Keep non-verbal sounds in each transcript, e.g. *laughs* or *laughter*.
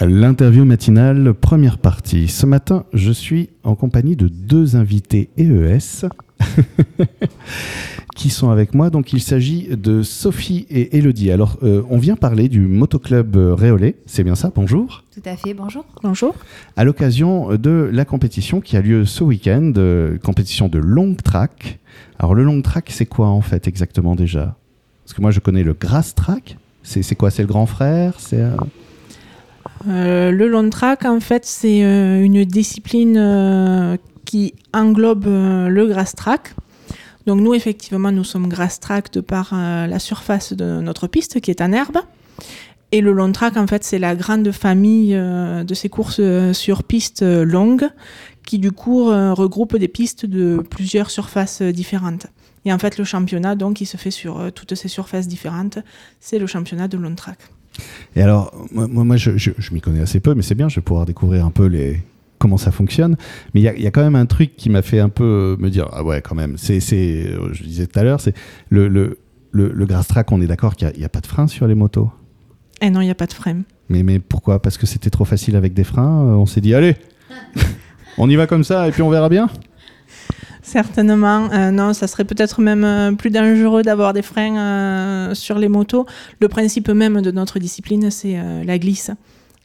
L'interview matinale, première partie. Ce matin, je suis en compagnie de deux invités EES *laughs* qui sont avec moi. Donc, il s'agit de Sophie et Elodie. Alors, euh, on vient parler du motoclub Réolé. C'est bien ça? Bonjour. Tout à fait, bonjour. Bonjour. À l'occasion de la compétition qui a lieu ce week-end, euh, compétition de long track. Alors, le long track, c'est quoi en fait exactement déjà? Parce que moi, je connais le grass track. C'est quoi? C'est le grand frère? C'est. euh, Euh, le long track, en fait, c'est euh, une discipline euh, qui englobe le grass track. Donc nous, effectivement, nous sommes grass track de par la surface de notre piste qui est en herbe. Et le long track, en fait, c'est la grande famille de ces courses sur piste longues qui, du coup, regroupe des pistes de plusieurs surfaces différentes. Et en fait, le championnat, donc, il se fait sur toutes ces surfaces différentes. C'est le championnat de long track. Et alors, moi, je, je- je m'y connais assez peu, mais c'est bien, je vais pouvoir découvrir un peu les comment ça fonctionne. Mais il y y a quand même un truc qui m'a fait un peu me dire, ah ouais, quand même, c'est, c'est, euh, je disais tout à l'heure, c'est le, le, le, le grass track, on est d'accord qu'il n'y a, pas de frein sur les motos? Et non, il n'y a pas de frein. Mais, mais pourquoi? Parce que c'était trop facile avec des freins, euh, on s'est dit, allez, *laughs* on y va comme ça et puis on verra bien? Certainement. Euh, non, ça serait peut-être même euh, plus dangereux d'avoir des freins euh, sur les motos. Le principe même de notre discipline, c'est euh, la glisse.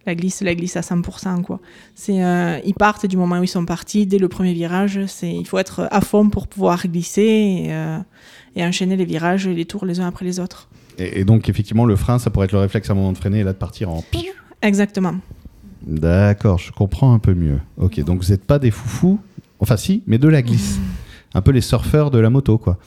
La glisse, la glisse à 100%. Quoi. C'est, ils partent du moment où ils sont partis, dès le premier virage. C'est, il faut être à fond pour pouvoir glisser et, et enchaîner les virages et les tours les uns après les autres. Et, et donc, effectivement, le frein, ça pourrait être le réflexe à un moment de freiner et là de partir en. Exactement. D'accord, je comprends un peu mieux. Ok, donc vous n'êtes pas des foufous, enfin si, mais de la glisse. Un peu les surfeurs de la moto, quoi.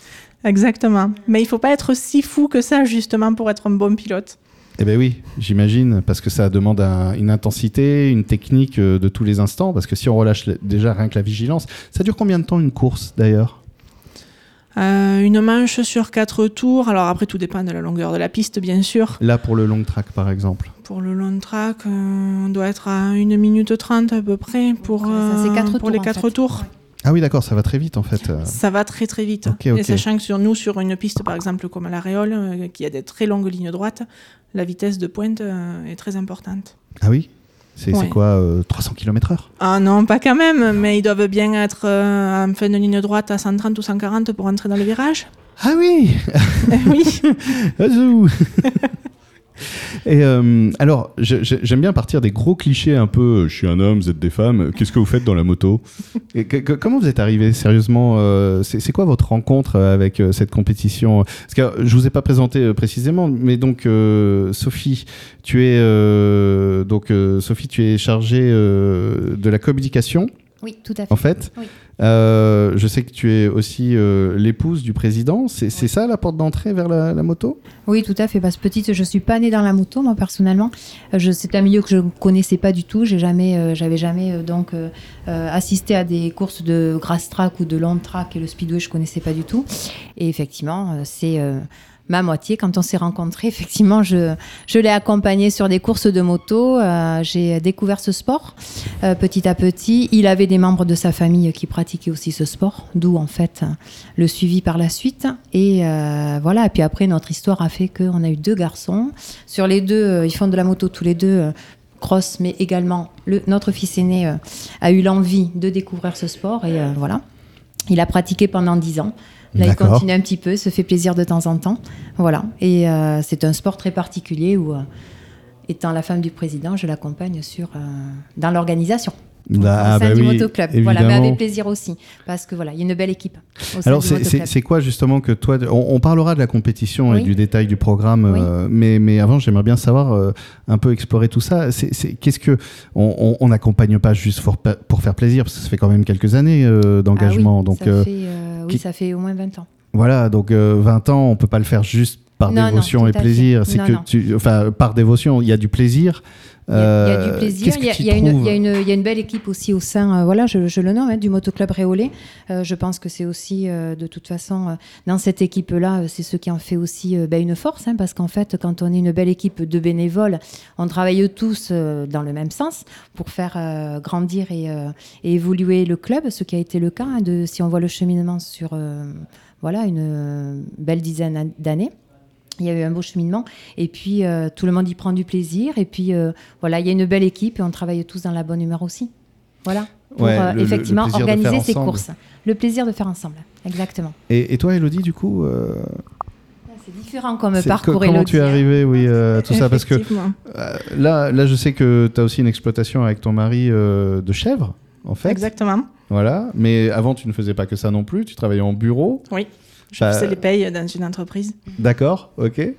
Exactement. Mais il faut pas être si fou que ça, justement, pour être un bon pilote. Eh ben oui, j'imagine, parce que ça demande un- une intensité, une technique euh, de tous les instants, parce que si on relâche déjà rien que la vigilance, ça dure combien de temps une course d'ailleurs? Euh, une manche sur quatre tours. Alors après, tout dépend de la longueur de la piste, bien sûr. Là pour le long track par exemple. Pour le long track, euh, on doit être à 1 minute 30 à peu près pour, Ça, euh, quatre pour tours, les en 4 fait. tours. Ah oui d'accord, ça va très vite en fait. Ça va très très vite. Et sachant que sur nous, sur une piste par exemple comme à la Réole, euh, qui a des très longues lignes droites, la vitesse de pointe euh, est très importante. Ah oui? C'est Ouais. quoi euh, 300 km heure? Ah non, pas quand même, mais ils doivent bien être euh, en fin de ligne droite à 130 ou 140 pour entrer dans le virage. Ah oui Eh *laughs* oui. *laughs* *laughs* Et euh, alors, j'aime bien partir des gros clichés un peu. euh, Je suis un homme, vous êtes des femmes. Qu'est-ce que vous faites dans la moto? Et que- que- Comment vous êtes arrivé sérieusement euh, C'est quoi votre rencontre euh, avec euh, cette compétition? Parce que euh, je vous ai pas présenté euh, précisément, mais donc euh, Sophie, tu es euh, donc euh, Sophie, tu es chargée euh, de la communication Oui, tout à fait. en fait. Oui. Euh, je sais que tu es aussi euh, l'épouse du président. C'est ça la porte d'entrée vers la, moto? Oui, tout à fait. Parce que petite, je suis pas née dans la moto, moi personnellement. Euh, C'est un milieu que je ne connaissais pas du tout. J'ai jamais, j'avais jamais donc assisté à des courses de grass track ou de long track et le speedway, je connaissais pas du tout. Et effectivement, c'est ma moitié. Quand on s'est rencontrés, effectivement, je, je l'ai accompagné sur des courses de moto. Euh, J'ai découvert ce sport euh, petit à petit. Il avait des membres de sa famille qui pratiquaient aussi ce sport, d'où en fait le suivi par la suite. Et euh, voilà. Et puis après, notre histoire a fait qu'on a eu deux garçons. Sur les deux, euh, ils font de la moto tous les deux. euh, cross, mais également le, notre fils aîné euh, a eu l'envie de découvrir ce sport et euh, voilà. Il a pratiqué pendant dix ans. Là, il continue un petit peu, se fait plaisir de temps en temps. Voilà. Et euh, c'est un sport très particulier où, euh, étant la femme du président, je l'accompagne sur euh, dans l'organisation. Au Ah, sein bah du oui, motoclub. Voilà, mais avec plaisir aussi. Parce que voilà, il y a une belle équipe. Au Alors, c'est- quoi justement que toi. On, on parlera de la compétition et du détail du programme, Oui. euh, mais, mais avant, j'aimerais bien savoir, euh, un peu explorer tout ça. Qu'est-ce que. On n'accompagne pas juste pour, pour faire plaisir, parce que ça fait quand même quelques années euh, d'engagement. Ah oui, donc, ça fait, oui, ça fait au moins 20 ans. voilà, donc euh, 20 ans, on peut pas le faire juste par Non, dévotion et plaisir. C'est que tu. Enfin, par dévotion, il y a du plaisir. Il y, a, a Euh, du plaisir, il y a, une, belle équipe aussi au sein, euh, voilà, je, je le nomme, hein, du motoclub Réolé. Euh, je pense que c'est aussi, de toute façon, dans cette équipe-là, c'est ce qui en fait aussi ben, une force, hein, parce qu'en fait, quand on est une belle équipe de bénévoles, on travaille tous dans le même sens pour faire grandir et, et évoluer le club, ce qui a été le cas, hein, de, si on voit le cheminement sur voilà, une belle dizaine d'années. Il y a eu un beau cheminement et puis euh, tout le monde y prend du plaisir et puis euh, voilà, il y a une belle équipe et on travaille tous dans la bonne humeur aussi. Voilà, pour Ouais, euh, le- le- le effectivement organiser ces ensemble. courses. Le plaisir de faire ensemble, exactement. Et, et toi, Elodie, du coup, euh, C'est différent comme parcours co- comment tu es hein. arrivé, oui, euh, tout ça? Parce que euh, là, là, je sais que tu as aussi une exploitation avec ton mari euh, de chèvres, en fait. Exactement. Voilà. Mais avant, tu ne faisais pas que ça non plus. Tu travaillais en bureau. Oui. Je faisais les payes dans une entreprise. D'accord, ok. Et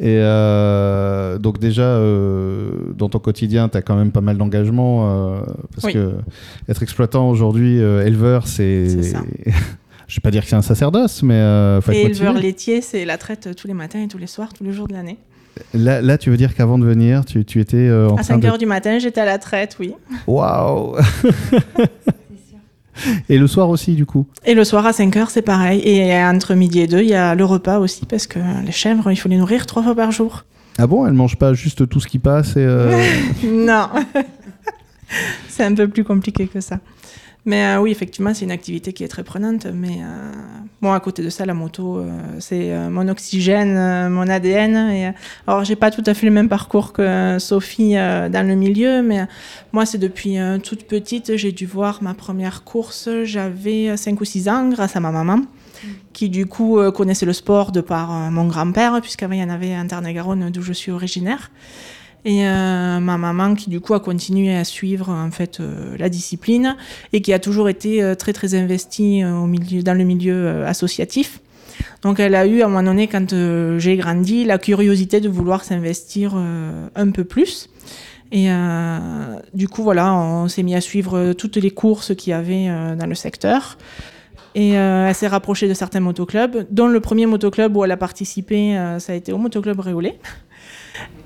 euh, donc déjà, euh, dans ton quotidien, tu as quand même pas mal d'engagement. euh, parce Oui. que être exploitant aujourd'hui, euh, éleveur, c'est... C'est ça. *laughs* Je vais pas dire que c'est un sacerdoce, mais euh, faut Et éleveur laitier, c'est la traite tous les matins et tous les soirs, tous les jours de l'année. Là, là, tu veux dire qu'avant de venir, tu, tu étais euh, en À train 5 de... heures du matin, j'étais à la traite, oui. Waouh *laughs* *laughs* Et le soir aussi, du coup Et le soir à 5 heures, c'est pareil. Et entre midi et 2, il y a le repas aussi, parce que les chèvres, il faut les nourrir trois fois par jour. Ah bon, elle mange pas juste tout ce qui passe et... euh, *laughs* non. *laughs* c'est un peu plus compliqué que ça. Mais euh, oui, effectivement, c'est une activité qui est très prenante. Mais euh, bon, à côté de ça, la moto, euh, c'est mon oxygène, mon ADN. Et, alors, j'ai pas tout à fait le même parcours que Sophie dans le milieu, mais moi, c'est depuis toute petite, j'ai dû voir ma première course. J'avais 5 ou 6 ans, grâce à ma maman, qui du coup connaissait le sport de par mon grand-père, puisqu'avant, il y en avait en Tarn-et-Garonne, d'où je suis originaire. Et euh, ma maman qui du coup a continué à suivre en fait euh, la discipline et qui a toujours été euh, très très investie dans le milieu associatif. Donc elle a eu à un moment donné quand j'ai grandi la curiosité de vouloir s'investir un peu plus. Et du coup voilà, on s'est mis à suivre toutes les courses qu'il y avait dans le secteur. Et euh, elle s'est rapprochée de certains motoclubs, dont le premier motoclub où elle a participé, ça a été au motoclub Réolé.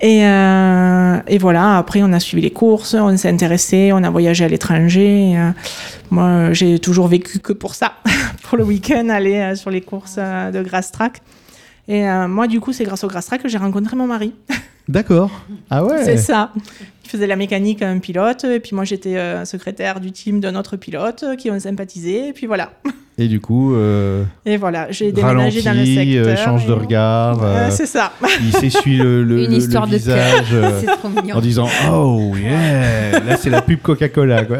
Et, euh, et voilà, après on a suivi les courses, on s'est intéressé, on a voyagé à l'étranger. euh, moi, j'ai toujours vécu que pour ça, *laughs* pour le week-end, aller euh, sur les courses de Grass Track. Et moi, du coup, c'est grâce au Grass Track que j'ai rencontré mon mari. D'accord. Ah ouais C'est ça. Faisait la mécanique à un pilote, et puis moi, j'étais euh, secrétaire du team d'un autre pilote euh, qui ont sympathisé, et puis voilà. Et du coup, euh, Et voilà, j'ai déménagé dans le secteur. échange de regard, Euh, euh, c'est ça. il s'essuie le, le, Une le- histoire le de visage euh, *laughs* C'est trop mignon. en disant « Oh yeah !» Là, c'est la pub Coca-Cola, quoi.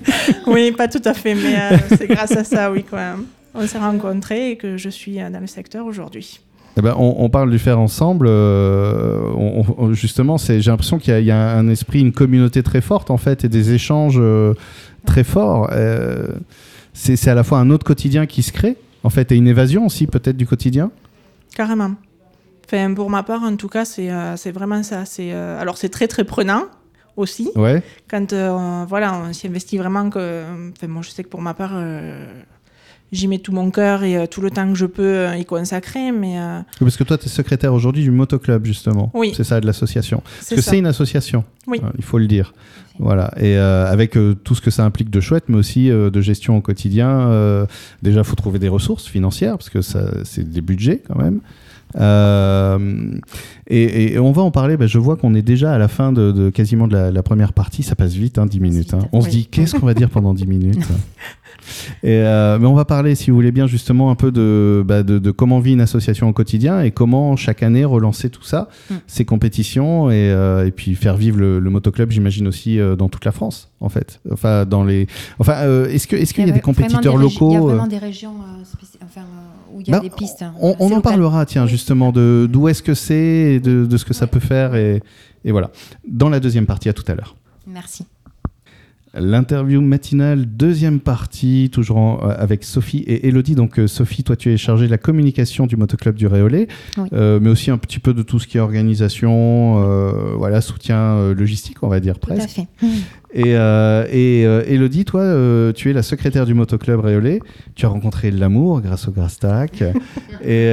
*laughs* Oui, pas tout à fait, mais euh, c'est grâce à ça, oui, quoi. On s'est rencontrés et que je suis dans le secteur aujourd'hui. Eh ben, on, on parle du faire ensemble. euh, on- on- justement, j'ai l'impression qu'il y a, il y a un esprit, une communauté très forte en fait, et des échanges euh, très forts. Euh, c'est, à la fois un autre quotidien qui se crée, en fait, et une évasion aussi peut-être du quotidien. Carrément. Enfin, pour ma part, en tout cas, c'est vraiment ça. C'est alors c'est très très prenant aussi Ouais. quand on- voilà on s'y investit vraiment. Que enfin, moi, je sais que pour ma part, j'y mets tout mon cœur et euh, tout le temps que je peux euh, y consacrer. Mais euh, Parce que toi, tu es secrétaire aujourd'hui du motoclub justement. Oui. C'est ça, de l'association. c'est Parce que c'est une association. Oui. Euh, il faut le dire. Voilà. Et avec tout ce que ça implique de chouette, mais aussi de gestion au quotidien. déjà, il faut trouver des ressources financières, parce que c'est des budgets quand même. Euh, et, et on va en parler. bah, je vois qu'on est déjà à la fin de, de quasiment de la, la première partie. Ça passe vite, hein, 10 minutes. hein. On se dit, qu'est-ce qu'on va dire pendant 10 minutes? *laughs* et euh, mais on va parler, si vous voulez bien, justement un peu de, bah, de, de comment vit une association au quotidien et comment chaque année relancer tout ça, Mm. ces compétitions et, euh, et puis faire vivre le, le motoclub, j'imagine aussi euh, dans toute la France, en fait. Enfin, dans les. Enfin, est-ce que est-ce qu'il y a des compétiteurs des régi- Il y a locaux vraiment des régions enfin, où il y a Bah, des pistes. hein. on, en parlera, tiens, Oui. justement, de d'où est-ce que c'est et de, de ce que ça peut faire et, et voilà. Dans la deuxième partie, à tout à l'heure. Merci. L'interview matinale, deuxième partie, toujours en- euh, avec Sophie et Elodie. Donc, euh, Sophie, toi, tu es chargée de la communication du motoclub du Réolé, Oui. euh, mais aussi un petit peu de tout ce qui est organisation, euh, voilà, soutien logistique, on va dire Tout à presque. fait. *laughs* Et, euh, et Elodie, toi, tu es la secrétaire du motoclub Réolé. Tu as rencontré l'amour grâce au Grastac. *laughs* et,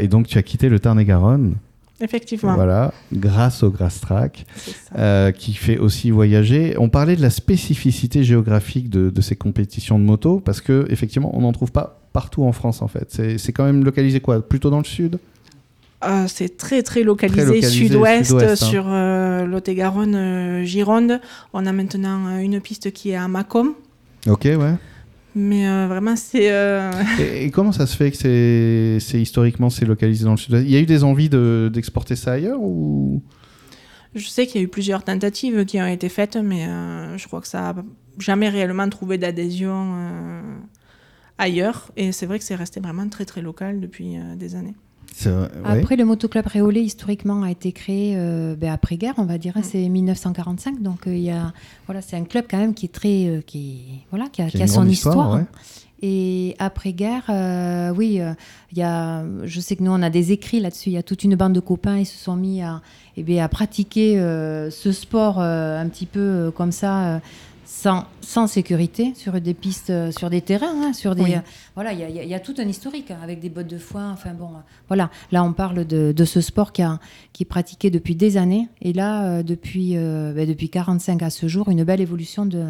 et donc, tu as quitté le Tarn-et-Garonne, Effectivement. voilà, grâce au Grastrac C'est ça. euh, qui fait aussi voyager. On parlait de la spécificité géographique de, de ces compétitions de moto, parce que effectivement, on n'en trouve pas partout en France en fait. C'est quand même localisé quoi? Plutôt dans le sud? Euh, c'est très très localisé, sud-ouest, hein. sur euh, Lot-et-Garonne, euh, Gironde. On a maintenant une piste qui est à Macomb. Ok, ouais. Mais euh, vraiment, c'est. euh, Et, et comment ça se fait que c'est, c'est historiquement c'est localisé dans le sud-ouest? Il y a eu des envies de, d'exporter ça ailleurs ou? Je sais qu'il y a eu plusieurs tentatives qui ont été faites, mais euh, je crois que ça n'a jamais réellement trouvé d'adhésion ailleurs. Et c'est vrai que c'est resté vraiment très très local depuis des années. Ouais. Après, le motoclub Réolé, historiquement, a été créé euh, ben, après-guerre, on va dire. hein, Mm. C'est 1945. Donc, euh, il y a, voilà, c'est un club quand même qui est très. euh, qui, voilà, qui a, Qui a qui a une son histoire. histoire, ouais. Et après-guerre, euh, oui, euh, il y a, je sais que nous, on a des écrits là-dessus. Il y a toute une bande de copains, ils se sont mis à, eh bien, à pratiquer euh, ce sport euh, un petit peu euh, comme ça. Sans, sans sécurité sur des pistes, euh, sur des terrains, hein, sur des Oui. euh, voilà, il y, a- y y tout un historique hein, avec des bottes de foin. Enfin bon, euh, voilà. Là, on parle de, de ce sport qui, a, qui est pratiqué depuis des années. Et là, euh, depuis, euh, depuis 45 à ce jour, une belle évolution de,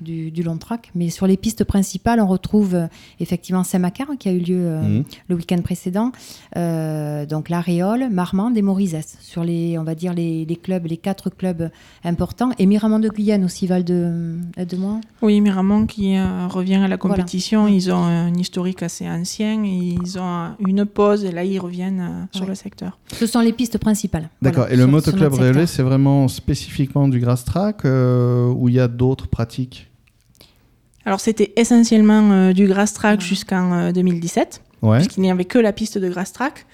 du, du long track. Mais sur les pistes principales, on retrouve euh, effectivement Saint-Macar qui a eu lieu euh, Mhm. le week-end précédent. Euh, donc la Réole, Marmande et Morizès sur les, on va dire les, les clubs, les quatre clubs importants. Et Miramont de Guyane aussi, Val de, de Moin. Oui, Miramont qui euh, revient à la Voilà. compétition, ils ont un historique assez ancien, et ils ont une pause et là ils reviennent euh, sur Ouais. le secteur. Ce sont les pistes principales. D'accord. Voilà, et le sur- motoclub. Réolé, c'est vraiment spécifiquement du grass track euh, ou il y a d'autres pratiques Alors c'était essentiellement euh, du grass track jusqu'en euh, 2017, Ouais. puisqu'il n'y avait que la piste de grass track.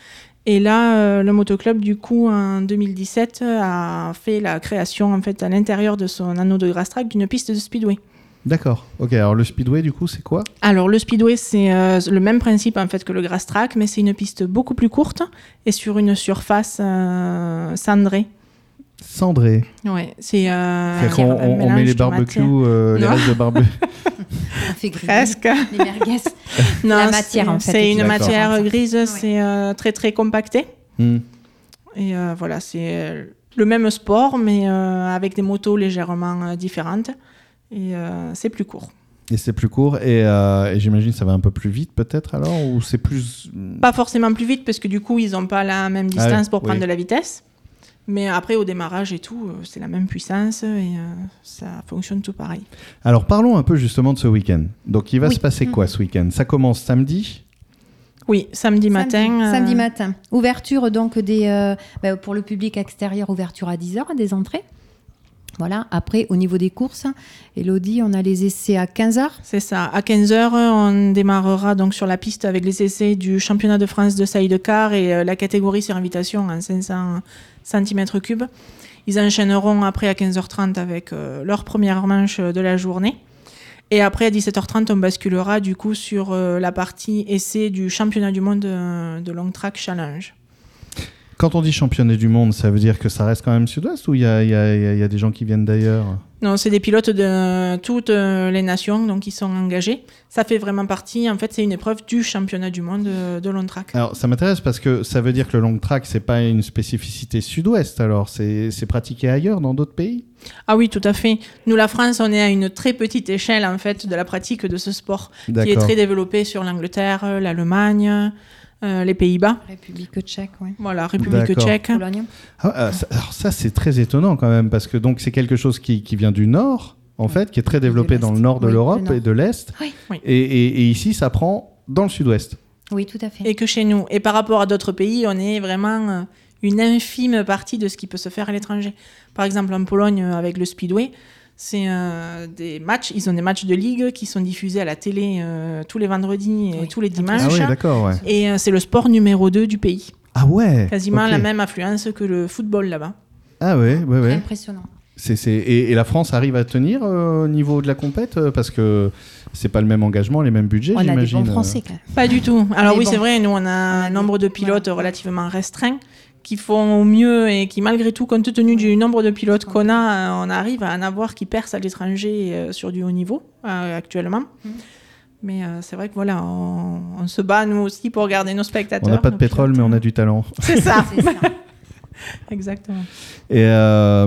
Et là, euh, le motoclub, du coup, en 2017, euh, a fait la création, en fait, à l'intérieur de son anneau de grass track, d'une piste de speedway. D'accord. Ok. Alors le speedway, du coup, c'est quoi? Alors, le speedway, c'est euh, le même principe, en fait, que le grass track, mais c'est une piste beaucoup plus courte et sur une surface euh, cendrée. Cendré. Ouais, c'est euh, on, met les barbecues, euh, les restes de barbecue. *laughs* On fait Presque. les merguez. Non, La matière, c'est- en fait, C'est est une matière grise, Ouais. c'est euh, très très compacté. Hmm. Et euh, voilà, c'est le même sport, mais euh, avec des motos légèrement différentes. Et euh, c'est plus court. Et c'est plus court. Et, euh, et j'imagine que ça va un peu plus vite, peut-être alors Ou c'est plus. Pas forcément plus vite, parce que du coup, ils n'ont pas la même Ah distance oui, pour prendre de la vitesse. Mais après, au démarrage et tout, euh, c'est la même puissance et euh, ça fonctionne tout pareil. Alors parlons un peu justement de ce week-end. Donc il va Oui. se passer quoi ce week-end? Ça commence samedi? Oui, samedi matin. Samedi, euh, samedi matin. Ouverture donc des, euh, bah, pour le public extérieur, ouverture à 10h des entrées. Voilà. Après, au niveau des courses, Elodie, on a les essais à 15h. C'est ça. À 15h, on démarrera donc sur la piste avec les essais du championnat de France de sidecar et euh, la catégorie sur invitation en 500 cm3. Ils enchaîneront après à 15h30 avec euh, leur première manche de la journée. Et après, à 17h30, on basculera du coup sur euh, la partie essai du championnat du monde de long track challenge. Quand on dit championnat du monde, ça veut dire que ça reste quand même sud-ouest ou il y a, y y y des gens qui viennent d'ailleurs? Non, c'est des pilotes de toutes euh, les nations donc ils sont engagés. Ça fait vraiment partie, en fait, c'est une épreuve du championnat du monde euh, de long track. Alors ça m'intéresse parce que ça veut dire que le long track, c'est pas une spécificité sud-ouest alors c'est pratiqué ailleurs dans d'autres pays? Ah oui, tout à fait. Nous, la France, on est à une très petite échelle en fait de la pratique de ce sport, qui est très développé sur l'Angleterre, euh, l'Allemagne, euh, les Pays-Bas. République tchèque, oui. Voilà, République tchèque. Pologne. Ah, ah, ça- alors ça c'est très étonnant quand même parce que donc c'est quelque chose qui, qui vient du nord en fait, qui est très développé dans le nord de Oui, l'Europe et de l'Est. Oui. Oui. Et, et- et ici ça prend dans le sud-ouest. Oui, tout à fait. Et que chez nous. Et par rapport à d'autres pays, on est vraiment euh, une infime partie de ce qui peut se faire à l'étranger. Par exemple, en Pologne, euh, avec le Speedway, c'est euh, des matchs, ils ont des matchs de ligue qui sont diffusés à la télé euh, tous les vendredis et Oui, tous les très dimanches. Ah oui, d'accord, ouais. et euh, c'est le sport numéro 2 du pays. Ah ouais. Quasiment la même affluence que le football là-bas. Ah ouais, ouais, ouais. Impressionnant. C'est, c'est- Et, et la France arrive à tenir euh, au niveau de la compète parce que c'est pas le même engagement, les mêmes budgets, On a des j'imagine. bons. Français quand même. Pas du tout. Alors oui, bon. c'est vrai, nous on a un nombre de pilotes relativement restreint qui font au mieux et qui malgré tout, compte tenu du nombre de pilotes qu'on a, euh, on arrive à en avoir qui percent à l'étranger euh, sur du haut niveau euh, actuellement. Mais euh, c'est vrai que voilà, on, on se bat nous aussi pour garder nos spectateurs. On n'a pas de pétrole, mais on a du talent. C'est ça, C'est ça. *laughs* exactement. Et euh,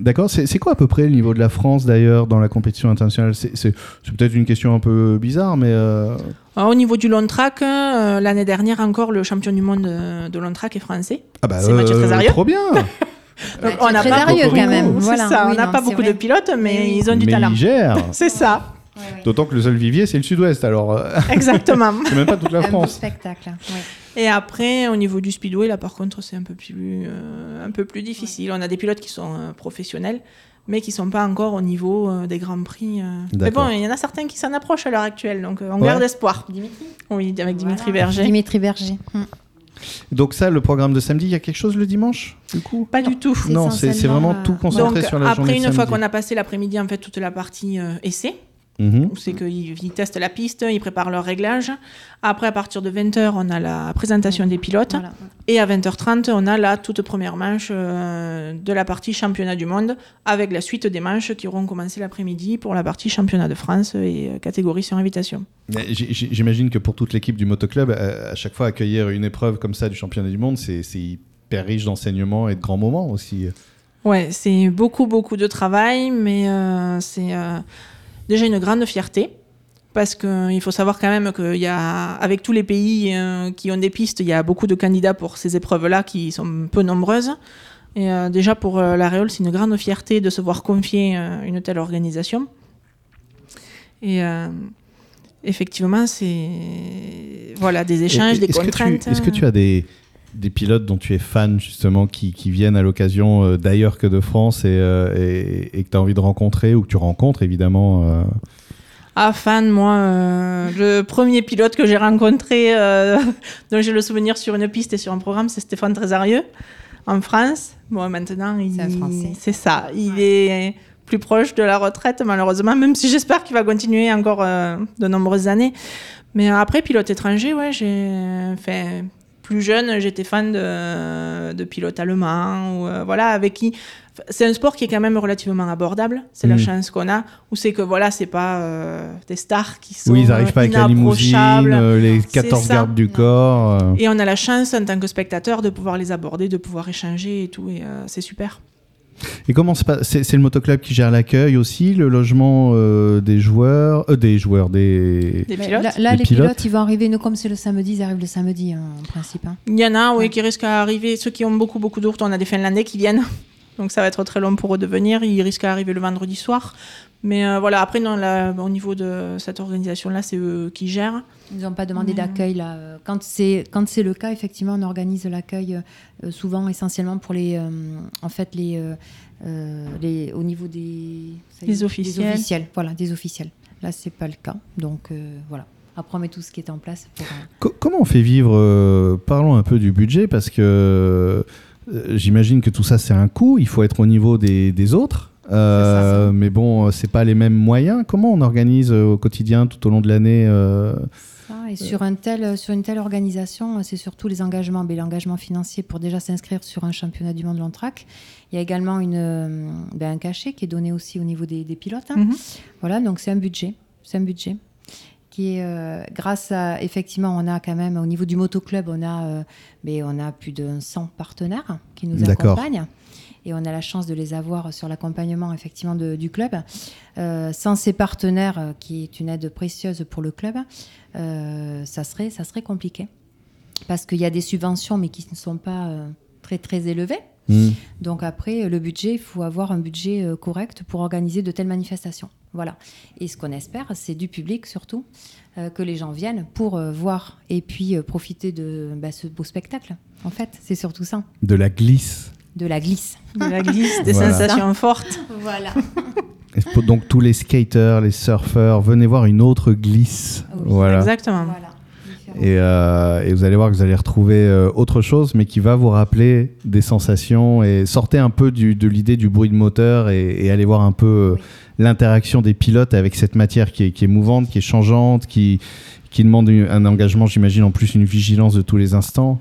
d'accord, c'est, quoi à peu près le niveau de la France d'ailleurs dans la compétition internationale? C'est, peut-être une question un peu bizarre, mais euh, Alors, au niveau du long track, euh, l'année dernière encore, le champion du monde de long track est français. ah bah C'est Mathieu Trésarieux. trop bien. *laughs* Ouais, *laughs* on n'a pas sérieux beaucoup- quand même. Voilà. ça, Oui, on n'a non, pas beaucoup vrai. de pilotes, mais oui. ils ont du mais talent. C'est ça. Ouais, ouais. D'autant que le seul vivier, c'est le sud-ouest, alors Exactement. c'est même pas toute la Un beau France. spectacle. ouais. Et après, au niveau du speedway, là par contre, c'est un peu plus, euh, un peu plus difficile. On a des pilotes qui sont euh, professionnels, mais qui sont pas encore au niveau euh, des grands prix. euh. Mais bon, il y en a certains qui s'en approchent à l'heure actuelle, donc euh, on Ouais. garde espoir. Dimitri Oui, avec Dimitri Voilà. Berger. Dimitri Berger. Hmm. Donc ça, le programme de samedi, il y a quelque chose le dimanche, du coup? Pas du tout. Non, c'est vraiment tout concentré Donc sur la journée après, une fois qu'on a passé l'après-midi, en fait, toute la partie euh, essai, Où c'est qu'ils ils testent la piste, ils préparent leur réglage. Après, à partir de 20h, on a la présentation des pilotes. Voilà. Et à 20h30, on a la toute première manche euh, de la partie championnat du monde, avec la suite des manches qui auront commencé l'après-midi pour la partie championnat de France et euh, catégorie sur invitation. J'imagine que pour toute l'équipe du motoclub, euh, à chaque fois accueillir une épreuve comme ça du championnat du monde, c'est c'est hyper riche d'enseignements et de grands moments aussi. Ouais, c'est beaucoup, beaucoup de travail, mais euh, c'est euh, déjà une grande fierté. Parce qu'il faut savoir quand même qu'il y a, avec tous les pays euh, qui ont des pistes, il y a beaucoup de candidats pour ces épreuves-là qui sont peu nombreuses. Et euh, déjà pour euh, la Réole, c'est une grande fierté de se voir confier euh, une telle organisation. Et euh, effectivement, c'est voilà, des échanges, Et- des tu- contraintes. Est-ce que tu as des, des pilotes dont tu es fan, justement, qui, qui viennent à l'occasion euh, d'ailleurs que de France et, euh, et- et que tu as envie de rencontrer ou que tu rencontres, évidemment euh, Ah, fan, moi, euh, le premier pilote que j'ai rencontré, euh, *laughs* dont j'ai le souvenir sur une piste et sur un programme, c'est Stéphane Trésarieux, en France. Bon, maintenant, il... C'est un Français. c'est ça. Il est plus proche de la retraite, malheureusement, même si j'espère qu'il va continuer encore euh, de nombreuses années. Mais après, pilote étranger, ouais, j'ai fait. Plus jeune, j'étais fan de, de pilotes allemands, ou, euh, voilà, avec qui. C'est un sport qui est quand même relativement abordable. C'est la Mm. chance qu'on a. Où c'est que voilà, c'est pas euh, des stars qui sont Oui, ils n'arrivent pas avec la limousine, inapprochables. euh, les C'est 14 ça. gardes du Non. corps. euh. Et on a la chance en tant que spectateur de pouvoir les aborder, de pouvoir échanger et tout. Et euh, c'est super. Et comment se passe C'est c'est le motoclub qui gère l'accueil aussi, le logement euh, des joueurs, euh, des joueurs, des. Des Mais pilotes. Là, là, Les les pilotes pilotes, ils vont arriver, nous, comme c'est le samedi, ils arrivent le samedi hein, en principe. hein. Il y en a, oui, Ouais. qui risquent à arriver. Ceux qui ont beaucoup, beaucoup de routes, on a des Finlandais qui viennent. Donc ça va être très long pour eux de venir. Ils risquent à arriver le vendredi soir. Mais euh, voilà, après, non, là, au niveau de cette organisation-là, c'est eux qui gèrent. Ils n'ont pas demandé Mais- d'accueil là. Euh, Quand c'est quand c'est le cas, effectivement, on organise l'accueil euh, souvent essentiellement pour les euh, en fait les euh, euh, les au niveau des Les officiels. Des officiels, voilà, des officiels. Là, c'est pas le cas. Donc euh, voilà. Après, on met tout ce qui est en place pour. euh, comment on fait vivre euh, Parlons un peu du budget parce que euh, j'imagine que tout ça c'est un coût. Il faut être au niveau des, des autres. Euh, mais bon, euh, c'est pas les mêmes moyens. Comment on organise euh, au quotidien tout au long de l'année euh. Et sur, un tel, sur une telle organisation, c'est surtout les engagements, ben, l'engagement financier pour déjà s'inscrire sur un championnat du monde long track. Il y a également une, ben, un cachet qui est donné aussi au niveau des, des pilotes. hein. Mhm. Voilà, donc c'est un budget. C'est un budget qui est euh, grâce à effectivement on a quand même au niveau du motoclub on a euh, mais on a plus de 100 partenaires qui nous D'accord. accompagnent et on a la chance de les avoir sur l'accompagnement effectivement de- du club. Euh, sans ces partenaires, euh, qui est une aide précieuse pour le club, euh, ça serait ça serait compliqué parce qu'il y a des subventions mais qui ne sont pas euh, très très élevées. hmm. Donc après, le budget, il faut avoir un budget correct pour organiser de telles manifestations. Voilà. Et ce qu'on espère, c'est du public surtout, euh, que les gens viennent pour euh, voir et puis euh, profiter de bah, ce beau spectacle. En fait, c'est surtout ça, De la glisse. De la glisse. De la glisse, des Voilà. sensations fortes. Voilà. Donc tous les skaters, les surfeurs, venez voir une autre glisse. Oui, voilà. Exactement. voilà. Et, euh, et vous allez voir que vous allez retrouver euh, autre chose, mais qui va vous rappeler des sensations et sortez un peu du- de l'idée du bruit de moteur et, et allez voir un peu euh, Oui. l'interaction des pilotes avec cette matière qui est, qui est mouvante, qui est changeante, qui, qui demande une- un engagement, j'imagine, en plus une vigilance de tous les instants.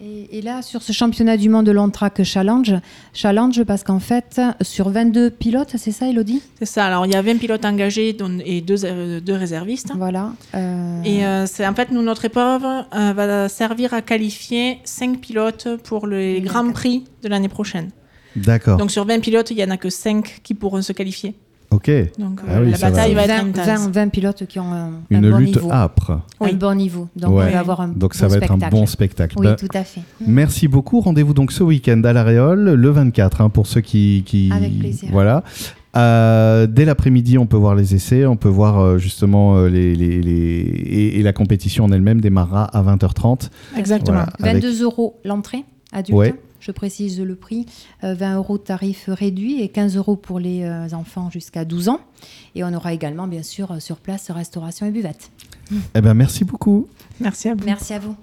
Et, et là, sur ce championnat du monde de long track challenge, challenge parce qu'en fait, sur 22 pilotes, c'est ça, Elodie? C'est ça. Alors, il y a 20 pilotes engagés dont- et deux, euh, deux réservistes. Voilà. euh, Et euh, c'est en fait, nous, notre épreuve euh, va servir à qualifier 5 pilotes pour les grands prix de l'année prochaine. D'accord. Donc, sur 20 pilotes, il n'y en a que 5 qui pourront se qualifier. Ok. Donc, Ah euh, oui, la ça va. bataille va, être 20, intense. 20, 20 pilotes qui ont un, un Une bon lutte niveau. âpre. Oui. Un bon niveau. Donc Ouais. on va avoir un Donc ça va être un bon spectacle. Oui, Bah, tout à fait. Merci beaucoup. Rendez-vous donc ce week-end à La Réole, le 24, hein, pour ceux qui, qui... Avec plaisir. Voilà. Euh, dès l'après-midi, on peut voir les essais, on peut voir euh, justement euh, les, les- les- Et, et la compétition en elle-même démarrera à 20h30. Exactement. Voilà. avec- 22 euros l'entrée adulte. Ouais. Je précise le prix. Euh, 20 euros tarif réduit et 15 euros pour les euh, enfants jusqu'à 12 ans. Et on aura également, bien sûr, euh, sur place restauration et buvette. Eh ben, merci beaucoup. Merci à vous. Merci à vous.